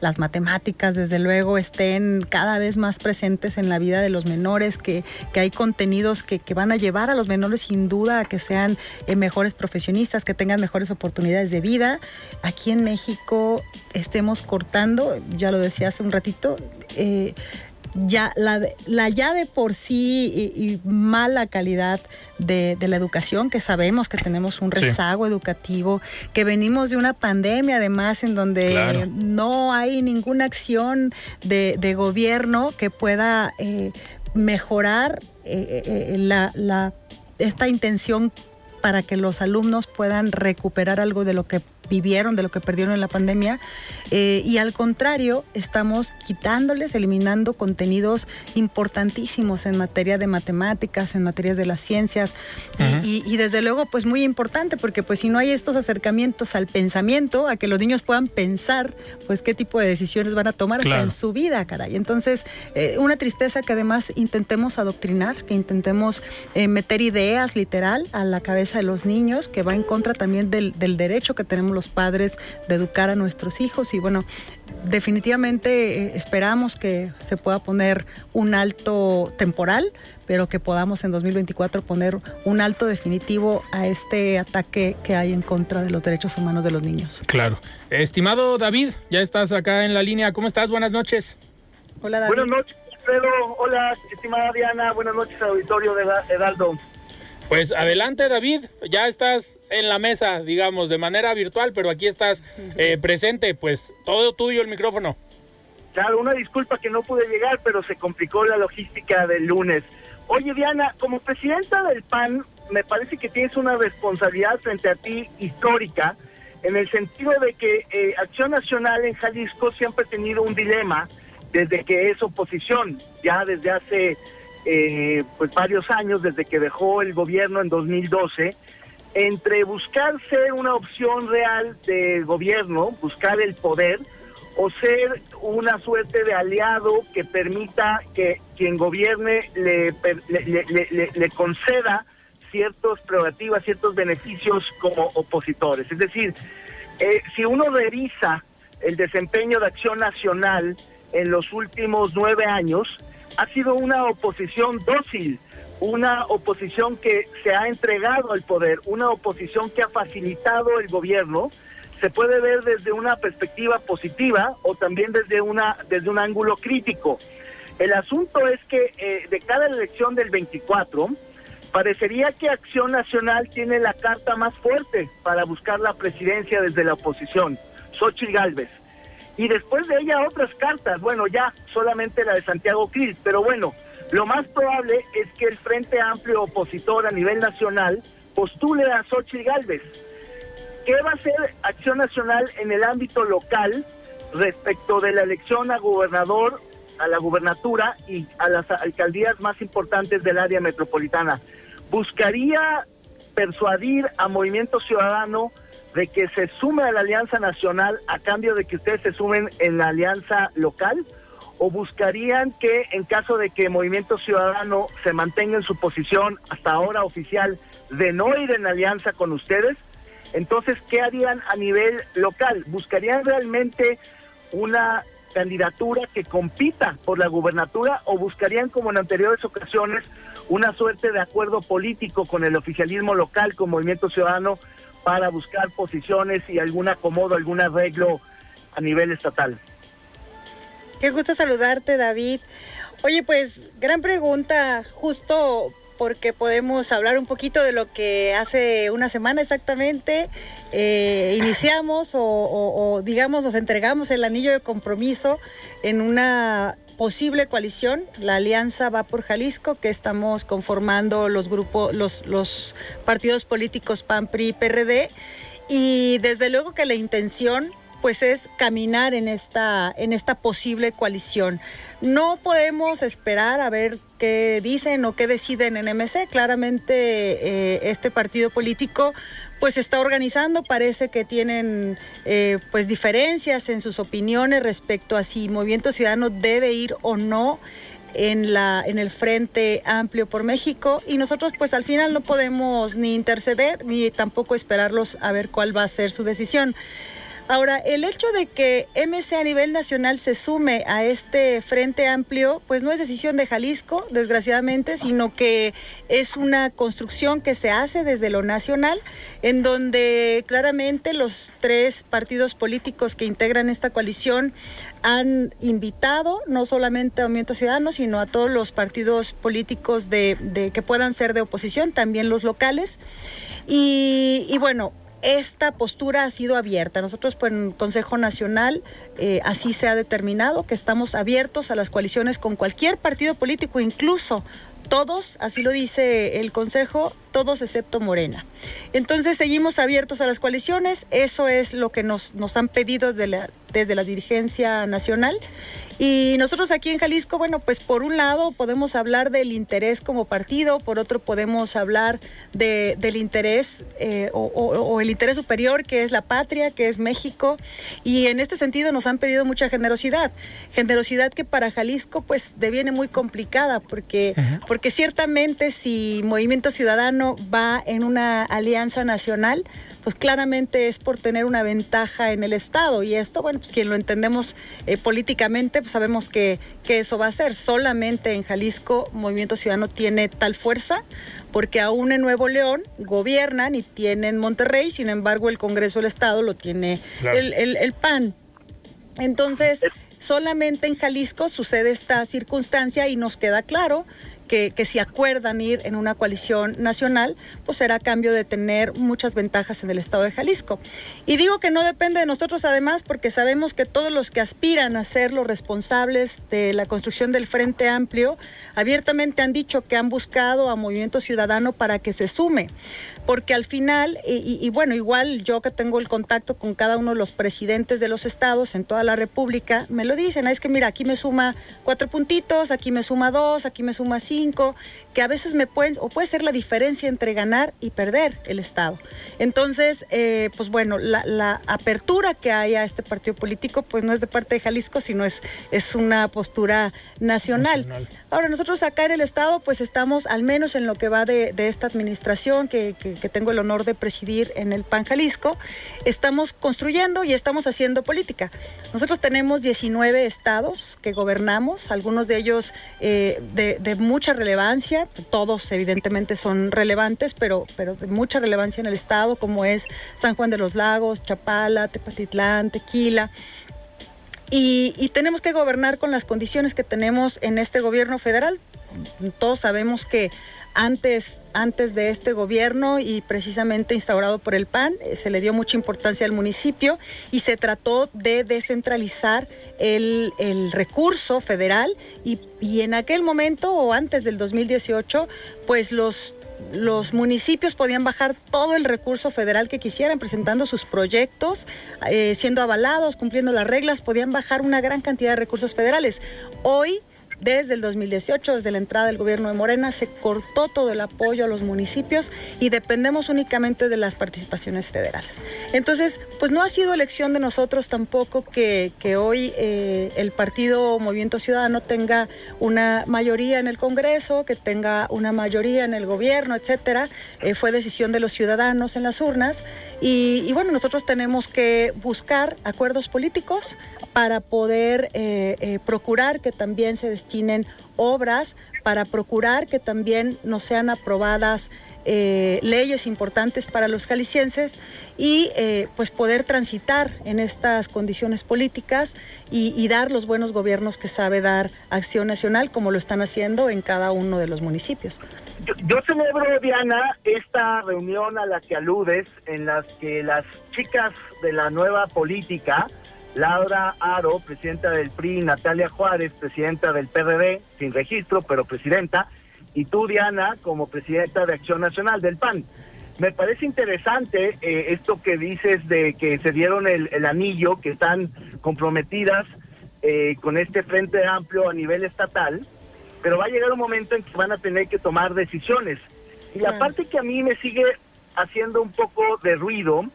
Speaker 3: las matemáticas, desde luego, estén cada vez más presentes en la vida de los menores, que, que hay contenidos que, que, van a llevar a los menores sin duda a que sean eh, mejores profesionistas, que tengan mejores oportunidades de vida. Aquí en México estemos cortando, ya lo decía hace un ratito, eh, ya la, la ya de por sí y, mala calidad de, la educación, que sabemos que tenemos un rezago educativo, que venimos de una pandemia además en donde no hay ninguna acción de, gobierno que pueda eh, mejorar eh, eh, la, la, esta intención para que los alumnos puedan recuperar algo de lo que vivieron, de lo que perdieron en la pandemia. Eh, y al contrario, estamos quitándoles, eliminando contenidos importantísimos en materia de matemáticas, en materia de las ciencias. y, desde luego, pues muy importante, porque pues si no hay estos acercamientos al pensamiento, a que los niños puedan pensar, pues qué tipo de decisiones van a tomar hasta en su vida, caray. Entonces, eh, una tristeza que además intentemos adoctrinar, que intentemos eh, meter ideas literal a la cabeza de los niños, que va en contra también del, del derecho que tenemos los los padres de educar a nuestros hijos y bueno, definitivamente eh, esperamos que se pueda poner un alto temporal, pero que podamos en 2024 poner un alto definitivo a este ataque que hay en contra de los derechos humanos de los niños.
Speaker 1: Claro. Estimado David, ya estás acá en la línea. ¿Cómo estás? Buenas noches.
Speaker 6: Hola David. Buenas noches, Pedro. Hola, estimada Diana. Buenas noches, auditorio de Edaldo.
Speaker 1: Pues adelante David, ya estás en la mesa, digamos, de manera virtual, pero aquí estás eh, presente, pues todo tuyo el micrófono.
Speaker 6: Claro, una disculpa que no pude llegar, pero se complicó la logística del lunes. Oye Diana, como presidenta del PAN, me parece que tienes una responsabilidad frente a ti histórica, en el sentido de que eh, Acción Nacional en Jalisco siempre ha tenido un dilema desde que es oposición, ya desde hace eh, pues varios años desde que dejó el gobierno en 2012 entre buscar ser una opción real de gobierno, buscar el poder, o ser una suerte de aliado que permita que quien gobierne le, conceda ciertas prerrogativas, ciertos beneficios como opositores. Es decir, eh, si uno revisa el desempeño de acción nacional en los últimos nueve años ha sido una oposición dócil, una oposición que se ha entregado al poder, una oposición que ha facilitado el gobierno, se puede ver desde una perspectiva positiva o también desde una desde un ángulo crítico. El asunto es que eh, de cada elección del 24 parecería que Acción Nacional tiene la carta más fuerte para buscar la presidencia desde la oposición, Xochitl Gálvez. Y después de ella otras cartas, bueno, ya solamente la de Santiago Krill, pero bueno, lo más probable es que el Frente Amplio opositor a nivel nacional postule a Xochitl Gálvez. ¿Qué va a hacer Acción Nacional en el ámbito local respecto de la elección a gobernador, a la gubernatura y a las alcaldías más importantes del área metropolitana? ¿Buscaría persuadir a Movimiento Ciudadano de que se sume a la Alianza Nacional a cambio de que ustedes se sumen en la alianza local? ¿O buscarían que en caso de que Movimiento Ciudadano se mantenga en su posición hasta ahora oficial de no ir en alianza con ustedes? Entonces, ¿qué harían a nivel local? ¿Buscarían realmente una candidatura que compita por la gubernatura o buscarían, como en anteriores ocasiones, una suerte de acuerdo político con el oficialismo local, con Movimiento Ciudadano, para buscar posiciones y algún acomodo, algún arreglo a nivel estatal.
Speaker 3: Qué gusto saludarte, David. Oye, pues gran pregunta, justo porque podemos hablar un poquito de lo que hace una semana exactamente eh, iniciamos o, o, digamos nos entregamos el anillo de compromiso en una posible coalición, la alianza va por Jalisco, que estamos conformando los grupos, los, partidos políticos PAN, PRI PRD. Y desde luego que la intención pues es caminar en esta, en esta posible coalición. No podemos esperar a ver qué dicen o qué deciden en MC. Claramente eh, este partido político pues está organizando, parece que tienen eh, pues diferencias en sus opiniones respecto a si Movimiento Ciudadano debe ir o no en la en el Frente Amplio por México y nosotros pues al final no podemos ni interceder ni tampoco esperarlos a ver cuál va a ser su decisión. Ahora, el hecho de que MC a nivel nacional se sume a este frente amplio, pues no es decisión de Jalisco, desgraciadamente, sino que es una construcción que se hace desde lo nacional, en donde claramente los tres partidos políticos que integran esta coalición han invitado no solamente a Movimiento Ciudadano, sino a todos los partidos políticos de, que puedan ser de oposición, también los locales. Y, y bueno, esta postura ha sido abierta. Nosotros, pues, en Consejo Nacional, eh, así se ha determinado que estamos abiertos a las coaliciones con cualquier partido político, incluso todos, así lo dice el Consejo, todos excepto Morena. Entonces seguimos abiertos a las coaliciones, eso es lo que nos, nos han pedido desde la, desde la dirigencia nacional y nosotros aquí en Jalisco, bueno, pues por un lado podemos hablar del interés como partido, por otro podemos hablar de, del interés eh, o, el interés superior que es la patria, que es México. Y en este sentido nos han pedido mucha generosidad. Generosidad que para Jalisco pues deviene muy complicada porque, porque ciertamente si Movimiento Ciudadano va en una alianza nacional, pues claramente es por tener una ventaja en el Estado. Y esto, bueno, pues quien lo entendemos eh, políticamente, pues sabemos que, que eso va a ser. Solamente en Jalisco Movimiento Ciudadano tiene tal fuerza, porque aún en Nuevo León gobiernan y tienen Monterrey, sin embargo el Congreso del Estado lo tiene el, el, el PAN. Entonces, solamente en Jalisco sucede esta circunstancia y nos queda claro que, si acuerdan ir en una coalición nacional, pues será a cambio de tener muchas ventajas en el estado de Jalisco. Y digo que no depende de nosotros además porque sabemos que todos los que aspiran a ser los responsables de la construcción del Frente Amplio abiertamente han dicho que han buscado a Movimiento Ciudadano para que se sume porque al final, y, bueno, igual yo que tengo el contacto con cada uno de los presidentes de los estados en toda la República, me lo dicen, es que mira, aquí me suma cuatro puntitos, aquí me suma dos, aquí me suma cinco que a veces me pueden, o puede ser la diferencia entre ganar y perder el Estado. Entonces, eh, pues bueno, la, apertura que hay a este partido político, pues no es de parte de Jalisco, sino es, es una postura nacional. Ahora, nosotros acá en el Estado, pues estamos, al menos en lo que va de, esta administración que, que, tengo el honor de presidir en el PAN Jalisco, estamos construyendo y estamos haciendo política. Nosotros tenemos 19 estados que gobernamos, algunos de ellos eh, de, de mucha relevancia todos evidentemente son relevantes, pero, pero de mucha relevancia en el estado, como es San Juan de los Lagos, Chapala, Tepatitlán, Tequila. Y, y, tenemos que gobernar con las condiciones que tenemos en este gobierno federal. Todos sabemos que antes, antes de este gobierno y precisamente instaurado por el PAN, eh, se le dio mucha importancia al municipio y se trató de descentralizar el, recurso federal y, y, en aquel momento o antes del 2018, pues los los municipios podían bajar todo el recurso federal que quisieran, presentando sus proyectos, eh, siendo avalados, cumpliendo las reglas, podían bajar una gran cantidad de recursos federales. Hoy desde el 2018, desde la entrada del gobierno de Morena, se cortó todo el apoyo a los municipios y dependemos únicamente de las participaciones federales. Entonces, pues no ha sido elección de nosotros tampoco que, hoy eh, el partido Movimiento Ciudadano tenga una mayoría en el Congreso, que tenga una mayoría en el gobierno, etcétera. Eh, fue decisión de los ciudadanos en las urnas. Y, bueno, nosotros tenemos que buscar acuerdos políticos para poder eh, procurar que también se destinen obras para procurar que también no sean aprobadas eh, leyes importantes para los jaliscienses y eh, pues poder transitar en estas condiciones políticas y, dar los buenos gobiernos que sabe dar Acción Nacional como lo están haciendo en cada uno de los municipios.
Speaker 6: Yo, yo celebro, Diana, esta reunión a la que aludes en las que las chicas de la nueva política Laura Aro, presidenta del PRI, Natalia Juárez, presidenta del PRD, sin registro, pero presidenta, y tú, Diana, como presidenta de Acción Nacional del PAN. Me parece interesante eh, esto que dices de que se dieron el, anillo, que están comprometidas eh, con este frente amplio a nivel estatal, pero va a llegar un momento en que van a tener que tomar decisiones. Y la parte que a mí me sigue haciendo un poco de ruido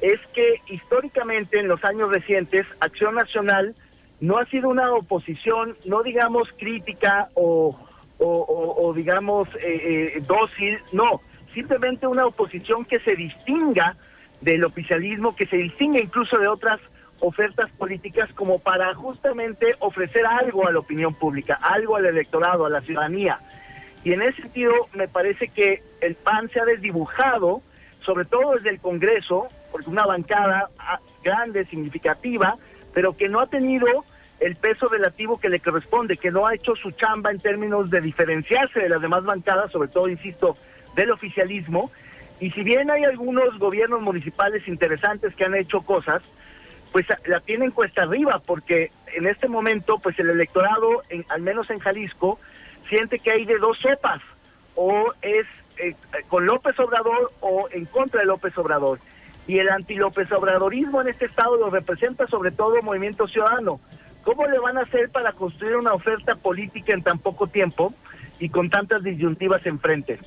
Speaker 6: es que históricamente en los años recientes Acción Nacional no ha sido una oposición, no digamos crítica o, o, digamos eh, eh, dócil, no, simplemente una oposición que se distinga del oficialismo, que se distinga incluso de otras ofertas políticas como para justamente ofrecer algo a la opinión pública, algo al electorado, a la ciudadanía. Y en ese sentido me parece que el PAN se ha desdibujado, sobre todo desde el Congreso, porque una bancada ah, grande, significativa, pero que no ha tenido el peso relativo que le corresponde, que no ha hecho su chamba en términos de diferenciarse de las demás bancadas, sobre todo, insisto, del oficialismo. Y si bien hay algunos gobiernos municipales interesantes que han hecho cosas, pues la tienen cuesta arriba, porque en este momento, pues el electorado, al menos en Jalisco, siente que hay de dos sopas, o es eh, con López Obrador o en contra de López Obrador y el anti-López Obradorismo en este estado lo representa sobre todo Movimiento Ciudadano. ¿Cómo le van a hacer para construir una oferta política en tan poco tiempo y con tantas disyuntivas enfrente?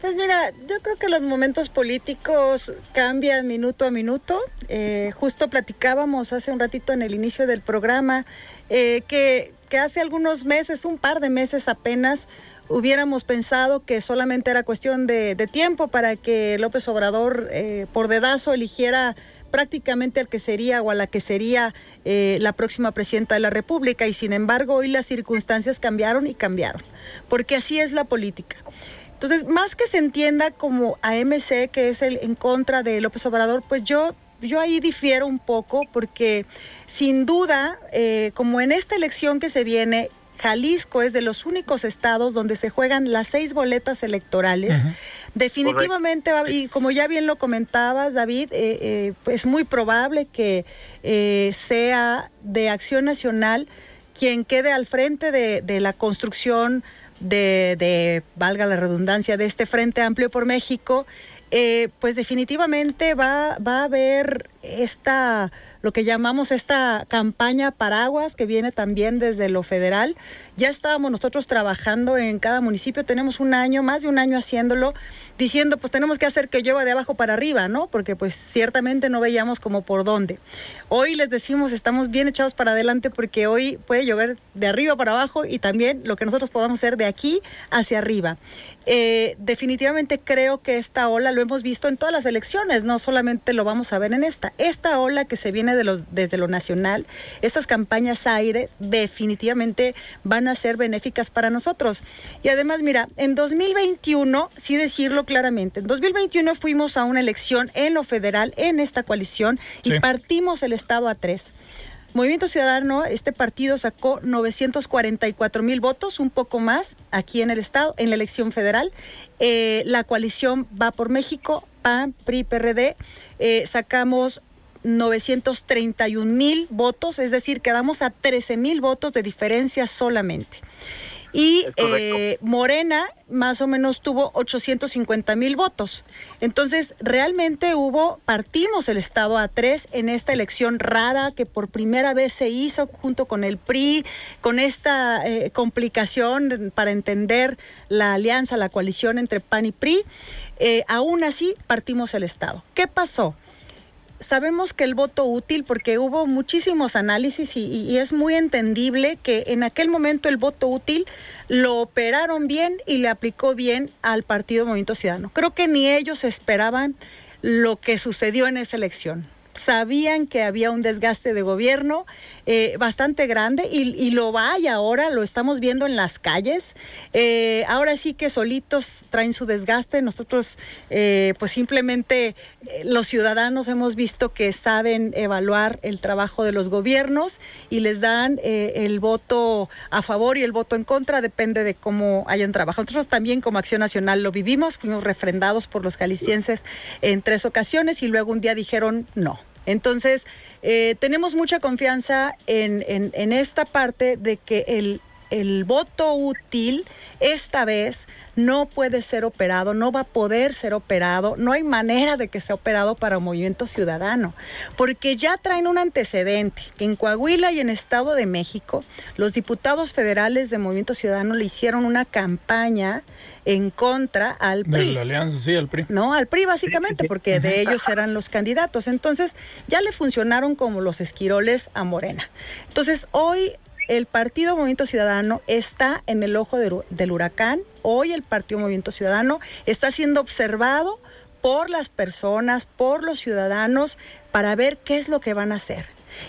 Speaker 3: Pues mira, yo creo que los momentos políticos cambian minuto a minuto. Eh, justo platicábamos hace un ratito en el inicio del programa eh, que, que hace algunos meses, un par de meses apenas, hubiéramos pensado que solamente era cuestión de, tiempo para que López Obrador eh, por dedazo eligiera prácticamente al que sería o a la que sería eh, la próxima presidenta de la República y sin embargo hoy las circunstancias cambiaron y cambiaron, porque así es la política. Entonces, más que se entienda como AMC, que es el en contra de López Obrador, pues yo yo ahí difiero un poco porque sin duda, eh, como en esta elección que se viene, Jalisco es de los únicos estados donde se juegan las seis boletas electorales. Definitivamente, y como ya bien lo comentabas, David, eh, eh, es muy probable que eh, sea de Acción Nacional quien quede al frente de, la construcción de, valga la redundancia, de este Frente Amplio por México. pues definitivamente va, va a haber esta lo que llamamos esta campaña paraguas que viene también desde lo federal. Ya estábamos nosotros trabajando en cada municipio, tenemos un año, más de un año haciéndolo, diciendo pues tenemos que hacer que llueva de abajo para arriba, ¿no? Porque pues ciertamente no veíamos como por dónde. Hoy les decimos estamos bien echados para adelante porque hoy puede llover de arriba para abajo y también lo que nosotros podamos hacer de aquí hacia arriba. Eh, definitivamente creo que esta ola lo hemos visto en todas las elecciones, no solamente lo vamos a ver en esta. Esta ola que se viene desde lo nacional, estas campañas aire, definitivamente van a ser benéficas para nosotros. Y además, mira, en 2021, sí decirlo claramente, en 2021 fuimos a una elección en lo federal, en esta coalición, y partimos el Estado a tres. Movimiento Ciudadano, este partido sacó 944 mil votos, un poco más aquí en el Estado, en la elección federal. Eh, la coalición va por México, PAN, PRI, PRD. Eh, sacamos 931 mil votos, es decir, quedamos a 13 mil votos de diferencia solamente. Y eh, Morena más o menos tuvo 850 mil votos. Entonces, realmente hubo, partimos el Estado a tres en esta elección rara que por primera vez se hizo junto con el PRI, con esta eh, complicación para entender la alianza, la coalición entre PAN y PRI. Eh, aún así, partimos el Estado. ¿Qué pasó? Sabemos que el voto útil, porque hubo muchísimos análisis y, es muy entendible que en aquel momento el voto útil lo operaron bien y le aplicó bien al Partido Movimiento Ciudadano. Creo que ni ellos esperaban lo que sucedió en esa elección sabían que había un desgaste de gobierno eh, bastante grande y, lo hay ahora, lo estamos viendo en las calles. Eh, ahora sí que solitos traen su desgaste. Nosotros, eh, pues simplemente los ciudadanos hemos visto que saben evaluar el trabajo de los gobiernos y les dan el voto a favor y el voto en contra, depende de cómo hayan trabajado. Nosotros también como Acción Nacional lo vivimos, fuimos refrendados por los jaliscienses en tres ocasiones y luego un día dijeron no. Entonces, eh, tenemos mucha confianza en, en, esta parte de que el, el voto útil esta vez no puede ser operado, no va a poder ser operado, no hay manera de que sea operado para Movimiento Ciudadano, porque ya traen un antecedente, que en Coahuila y en Estado de México, los diputados federales de Movimiento Ciudadano le hicieron una campaña en contra al PRI.
Speaker 1: De la alianza, sí, al PRI.
Speaker 3: No, al PRI básicamente, porque de ellos eran los candidatos. Entonces, ya le funcionaron como los esquiroles a Morena. Entonces, hoy el Partido Movimiento Ciudadano está en el ojo del huracán. Hoy el Partido Movimiento Ciudadano está siendo observado por las personas, por los ciudadanos, para ver qué es lo que van a hacer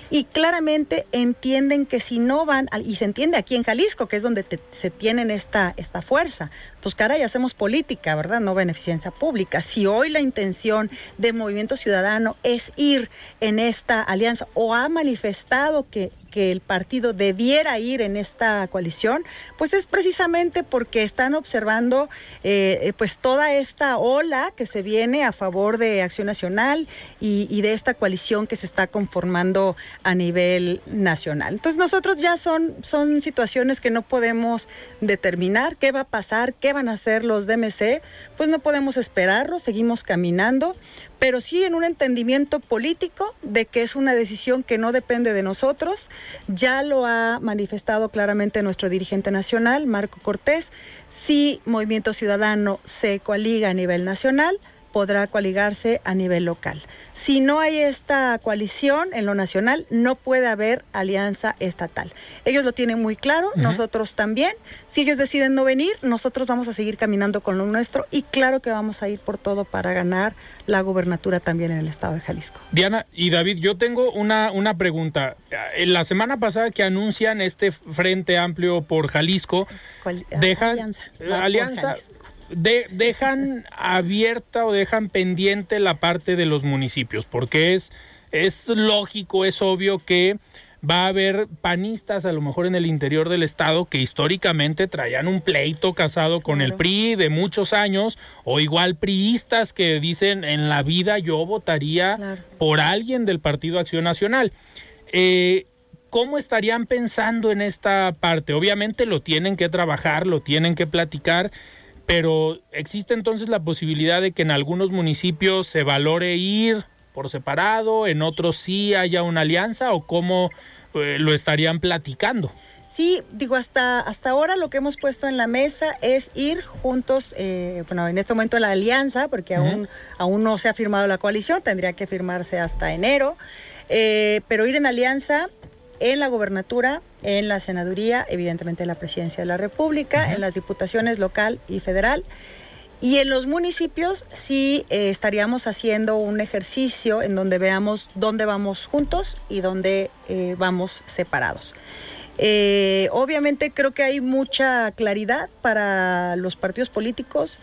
Speaker 3: y claramente entienden que si no van, y se entiende aquí en Jalisco, que es donde se tienen esta, esta fuerza, pues caray, hacemos política, ¿verdad? No beneficencia pública. Si hoy la intención de Movimiento Ciudadano es ir en esta alianza o ha manifestado que que el partido debiera ir en esta coalición, pues es precisamente porque están observando eh, pues toda esta ola que se viene a favor de Acción Nacional y, de esta coalición que se está conformando a nivel nacional. Entonces nosotros ya son, son situaciones que no podemos determinar qué va a pasar, qué van a hacer los DMC, pues no podemos esperarlo, seguimos caminando, pero sí en un entendimiento político de que es una decisión que no depende de nosotros. Ya lo ha manifestado claramente nuestro dirigente nacional, Marco Cortés. Si Movimiento Ciudadano se coaliga a nivel nacional, podrá coaligarse a nivel local. Si no hay esta coalición en lo nacional, no puede haber alianza estatal. Ellos lo tienen muy claro, nosotros también. Si ellos deciden no venir, nosotros vamos a seguir caminando con lo nuestro y claro que vamos a ir por todo para ganar la gubernatura también en el estado de Jalisco.
Speaker 1: Diana y David, yo tengo una, una pregunta. En la semana pasada que anuncian este Frente Amplio por Jalisco, dejan alianza, alianza dejan abierta o dejan pendiente la parte de los municipios, porque es, es lógico, es obvio que va a haber panistas a lo mejor en el interior del estado que históricamente traían un pleito casado con el PRI de muchos años o igual priistas que dicen en la vida yo votaría por alguien del Partido Acción Nacional. Eh, ¿Cómo estarían pensando en esta parte? Obviamente lo tienen que trabajar, lo tienen que platicar, pero existe entonces la posibilidad de que en algunos municipios se valore ir por separado, en otros sí haya una alianza o cómo eh, lo estarían platicando.
Speaker 3: Sí, digo, hasta, hasta ahora lo que hemos puesto en la mesa es ir juntos, eh, bueno, en este momento la alianza, porque aún, aún no se ha firmado la coalición, tendría que firmarse hasta enero, eh, pero ir en alianza en la gobernatura, en la senaduría, evidentemente en la presidencia de la República, en las diputaciones local y federal. Y en los municipios sí eh, estaríamos haciendo un ejercicio en donde veamos dónde vamos juntos y dónde vamos separados. Eh, obviamente creo que hay mucha claridad para los partidos políticos,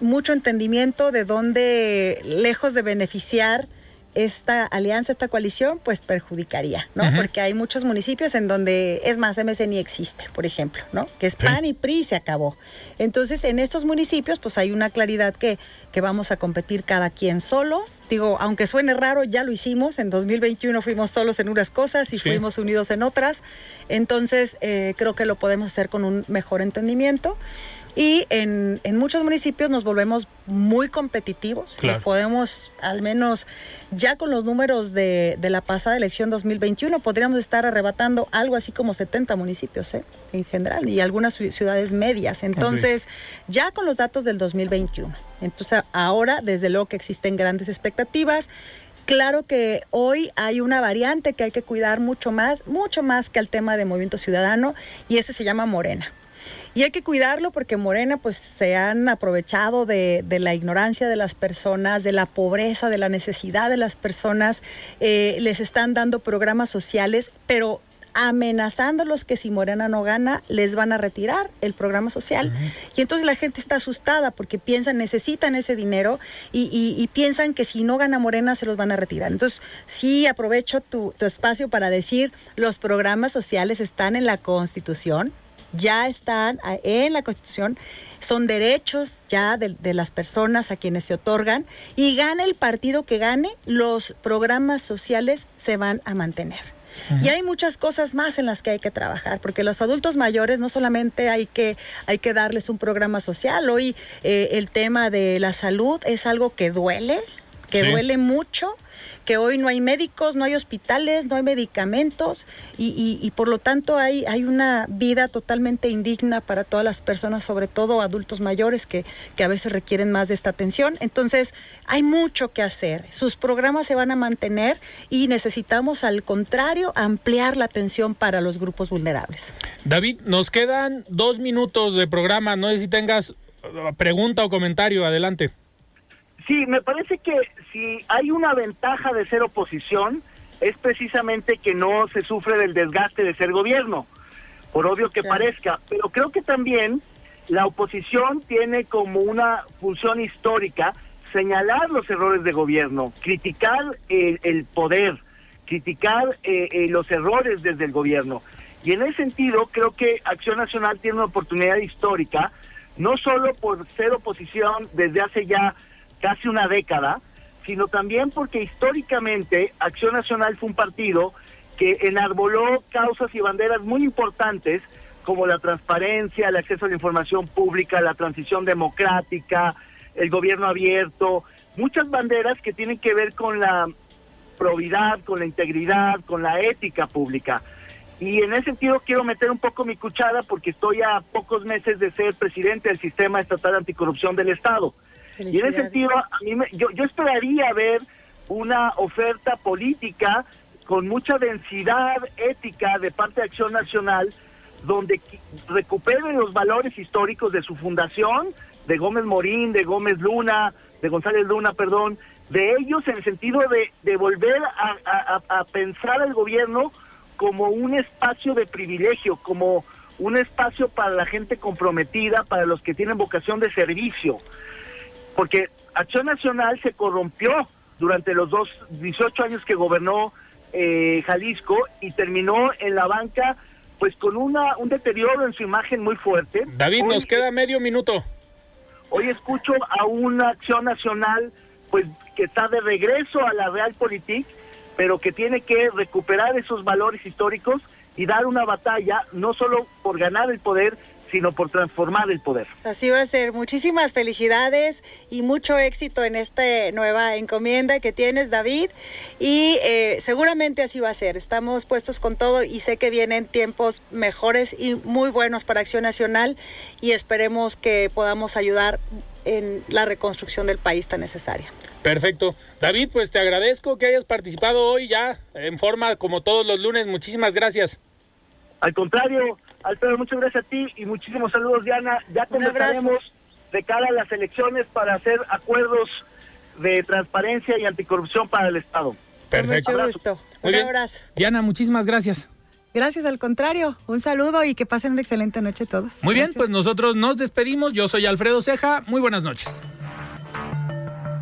Speaker 3: mucho entendimiento de dónde, lejos de beneficiar esta alianza, esta coalición, pues perjudicaría, ¿no? Porque hay muchos municipios en donde, es más, MC ni existe, por ejemplo, ¿no? Que es PAN y PRI se acabó. Entonces, en estos municipios, pues hay una claridad que, que vamos a competir cada quien solos. Digo, aunque suene raro, ya lo hicimos. En 2021 fuimos solos en unas cosas y fuimos unidos en otras. Entonces, eh, creo que lo podemos hacer con un mejor entendimiento. Y en, muchos municipios nos volvemos muy competitivos. podemos, al menos ya con los números de, la pasada elección 2021, podríamos estar arrebatando algo así como 70 municipios ¿eh? en general y algunas ciudades medias. Entonces, ya con los datos del 2021. Entonces, ahora, desde luego que existen grandes expectativas. Claro que hoy hay una variante que hay que cuidar mucho más, mucho más que el tema de movimiento ciudadano, y ese se llama Morena. Y hay que cuidarlo porque Morena pues se han aprovechado de, la ignorancia de las personas, de la pobreza, de la necesidad de las personas, eh, les están dando programas sociales, pero amenazándolos que si Morena no gana, les van a retirar el programa social. Y entonces la gente está asustada porque piensan, necesitan ese dinero y, piensan que si no gana Morena se los van a retirar. Entonces, sí aprovecho tu, tu espacio para decir, los programas sociales están en la Constitución, ya están en la Constitución, son derechos ya de, las personas a quienes se otorgan y gane el partido que gane, los programas sociales se van a mantener. Y hay muchas cosas más en las que hay que trabajar, porque los adultos mayores no solamente hay que, hay que darles un programa social, hoy eh, el tema de la salud es algo que duele, que duele mucho que hoy no hay médicos, no hay hospitales, no hay medicamentos y, por lo tanto hay, hay una vida totalmente indigna para todas las personas, sobre todo adultos mayores que, que a veces requieren más de esta atención. Entonces hay mucho que hacer. Sus programas se van a mantener y necesitamos al contrario ampliar la atención para los grupos vulnerables.
Speaker 1: David, nos quedan dos minutos de programa. No sé si tengas uh, pregunta o comentario. Adelante.
Speaker 6: Sí, me parece que si hay una ventaja de ser oposición, es precisamente que no se sufre del desgaste de ser gobierno, por obvio que parezca, pero creo que también la oposición tiene como una función histórica señalar los errores de gobierno, criticar el, poder, criticar eh, eh, los errores desde el gobierno. Y en ese sentido, creo que Acción Nacional tiene una oportunidad histórica, no solo por ser oposición desde hace ya casi una década, sino también porque históricamente Acción Nacional fue un partido que enarboló causas y banderas muy importantes como la transparencia, el acceso a la información pública, la transición democrática, el gobierno abierto, muchas banderas que tienen que ver con la probidad, con la integridad, con la ética pública. Y en ese sentido quiero meter un poco mi cuchara porque estoy a pocos meses de ser presidente del Sistema Estatal Anticorrupción del Estado. Y en ese sentido, a mí yo, yo esperaría ver una oferta política con mucha densidad ética de parte de Acción Nacional, donde recuperen los valores históricos de su fundación, de Gómez Morín, de Gómez Luna, de González Luna, perdón, de ellos en el sentido de, de volver a, a pensar al gobierno como un espacio de privilegio, como un espacio para la gente comprometida, para los que tienen vocación de servicio porque Acción Nacional se corrompió durante los dos 18 años que gobernó eh, Jalisco y terminó en la banca pues con una un deterioro en su imagen muy fuerte.
Speaker 1: David, nos queda medio minuto.
Speaker 6: Hoy escucho a una Acción Nacional pues que está de regreso a la Realpolitik, pero que tiene que recuperar esos valores históricos y dar una batalla no solo por ganar el poder, sino por transformar el poder.
Speaker 3: Así va a ser. Muchísimas felicidades y mucho éxito en esta nueva encomienda que tienes, David. Y eh, seguramente así va a ser. Estamos puestos con todo y sé que vienen tiempos mejores y muy buenos para Acción Nacional y esperemos que podamos ayudar en la reconstrucción del país tan necesaria.
Speaker 1: Perfecto. David, pues te agradezco que hayas participado hoy ya en forma como todos los lunes. Muchísimas gracias.
Speaker 6: Al contrario, Alfredo, muchas gracias a ti y muchísimos saludos, Diana. Ya conversaremos de cara a las elecciones para hacer acuerdos de transparencia y anticorrupción para el Estado.
Speaker 1: Perfecto.
Speaker 3: Mucho gusto. Un abrazo.
Speaker 1: Diana, muchísimas gracias.
Speaker 3: Gracias, al contrario. Un saludo y que pasen una excelente noche todos.
Speaker 1: Muy bien, pues nosotros nos despedimos. Yo soy Alfredo Ceja. Muy buenas noches.